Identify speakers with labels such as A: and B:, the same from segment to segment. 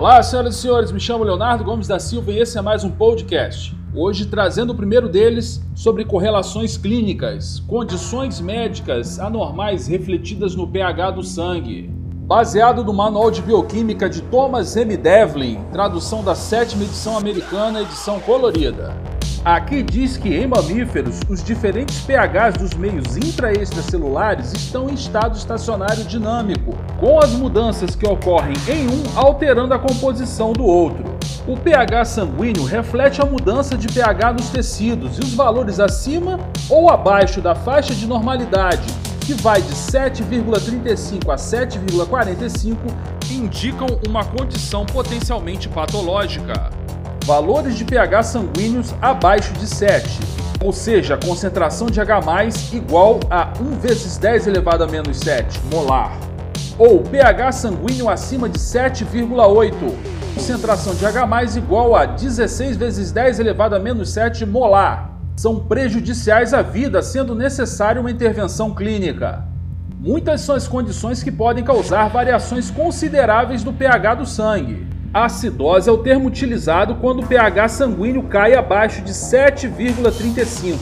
A: Olá, senhoras e senhores, me chamo Leonardo Gomes da Silva e esse é mais um podcast. Hoje trazendo o primeiro deles sobre correlações clínicas, condições médicas anormais refletidas no pH do sangue. Baseado no Manual de Bioquímica de Thomas M. Devlin, tradução da sétima edição americana, edição colorida. Aqui diz que em mamíferos, os diferentes pHs dos meios intra extracelulares estão em estado estacionário dinâmico, com as mudanças que ocorrem em um alterando a composição do outro. O pH sanguíneo reflete a mudança de pH nos tecidos e os valores acima ou abaixo da faixa de normalidade, que vai de 7,35 a 7,45, indicam uma condição potencialmente patológica valores de pH sanguíneos abaixo de 7, ou seja, concentração de H+, igual a 1 vezes 10 elevado a menos 7 molar, ou pH sanguíneo acima de 7,8, concentração de H+, igual a 16 vezes 10 elevado a menos 7 molar, são prejudiciais à vida, sendo necessária uma intervenção clínica. Muitas são as condições que podem causar variações consideráveis do pH do sangue. Acidose é o termo utilizado quando o pH sanguíneo cai abaixo de 7,35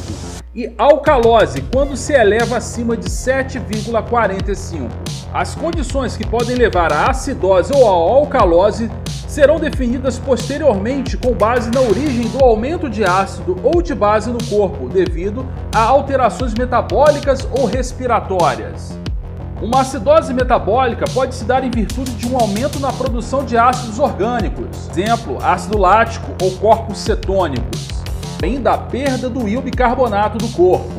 A: e alcalose quando se eleva acima de 7,45. As condições que podem levar à acidose ou à alcalose serão definidas posteriormente com base na origem do aumento de ácido ou de base no corpo, devido a alterações metabólicas ou respiratórias. Uma acidose metabólica pode se dar em virtude de um aumento na produção de ácidos orgânicos, exemplo, ácido lático ou corpos cetônicos, além da perda do íon bicarbonato do corpo.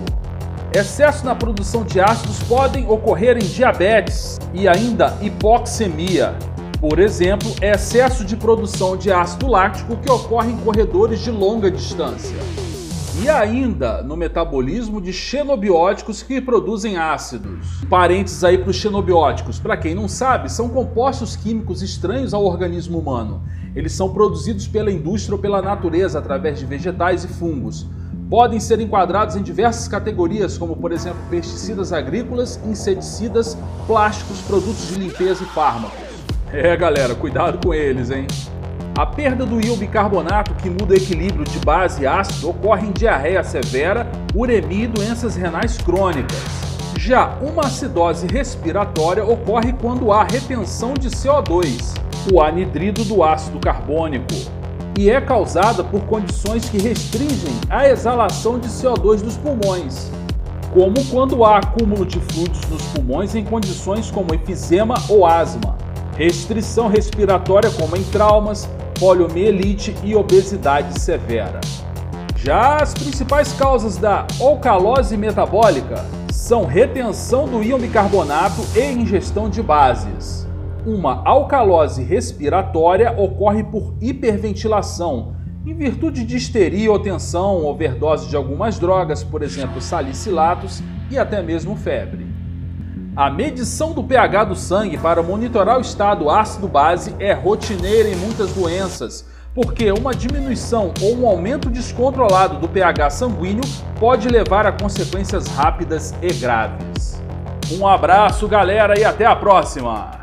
A: Excesso na produção de ácidos podem ocorrer em diabetes e ainda hipoxemia. Por exemplo, excesso de produção de ácido lático que ocorre em corredores de longa distância e ainda no metabolismo de xenobióticos que produzem ácidos. Parênteses aí para os xenobióticos, para quem não sabe, são compostos químicos estranhos ao organismo humano. Eles são produzidos pela indústria ou pela natureza através de vegetais e fungos. Podem ser enquadrados em diversas categorias, como por exemplo pesticidas agrícolas, inseticidas, plásticos, produtos de limpeza e fármacos. É galera, cuidado com eles, hein? A perda do íon bicarbonato, que muda o equilíbrio de base e ácido, ocorre em diarreia severa, uremia e doenças renais crônicas. Já uma acidose respiratória ocorre quando há retenção de CO2, o anidrido do ácido carbônico, e é causada por condições que restringem a exalação de CO2 dos pulmões, como quando há acúmulo de fluidos nos pulmões em condições como enfisema ou asma, restrição respiratória como em traumas, poliomielite e obesidade severa. Já as principais causas da alcalose metabólica são retenção do íon bicarbonato e ingestão de bases. Uma alcalose respiratória ocorre por hiperventilação, em virtude de histeria ou tensão, overdose de algumas drogas, por exemplo, salicilatos e até mesmo febre. A medição do pH do sangue para monitorar o estado ácido-base é rotineira em muitas doenças, porque uma diminuição ou um aumento descontrolado do pH sanguíneo pode levar a consequências rápidas e graves. Um abraço, galera, e até a próxima!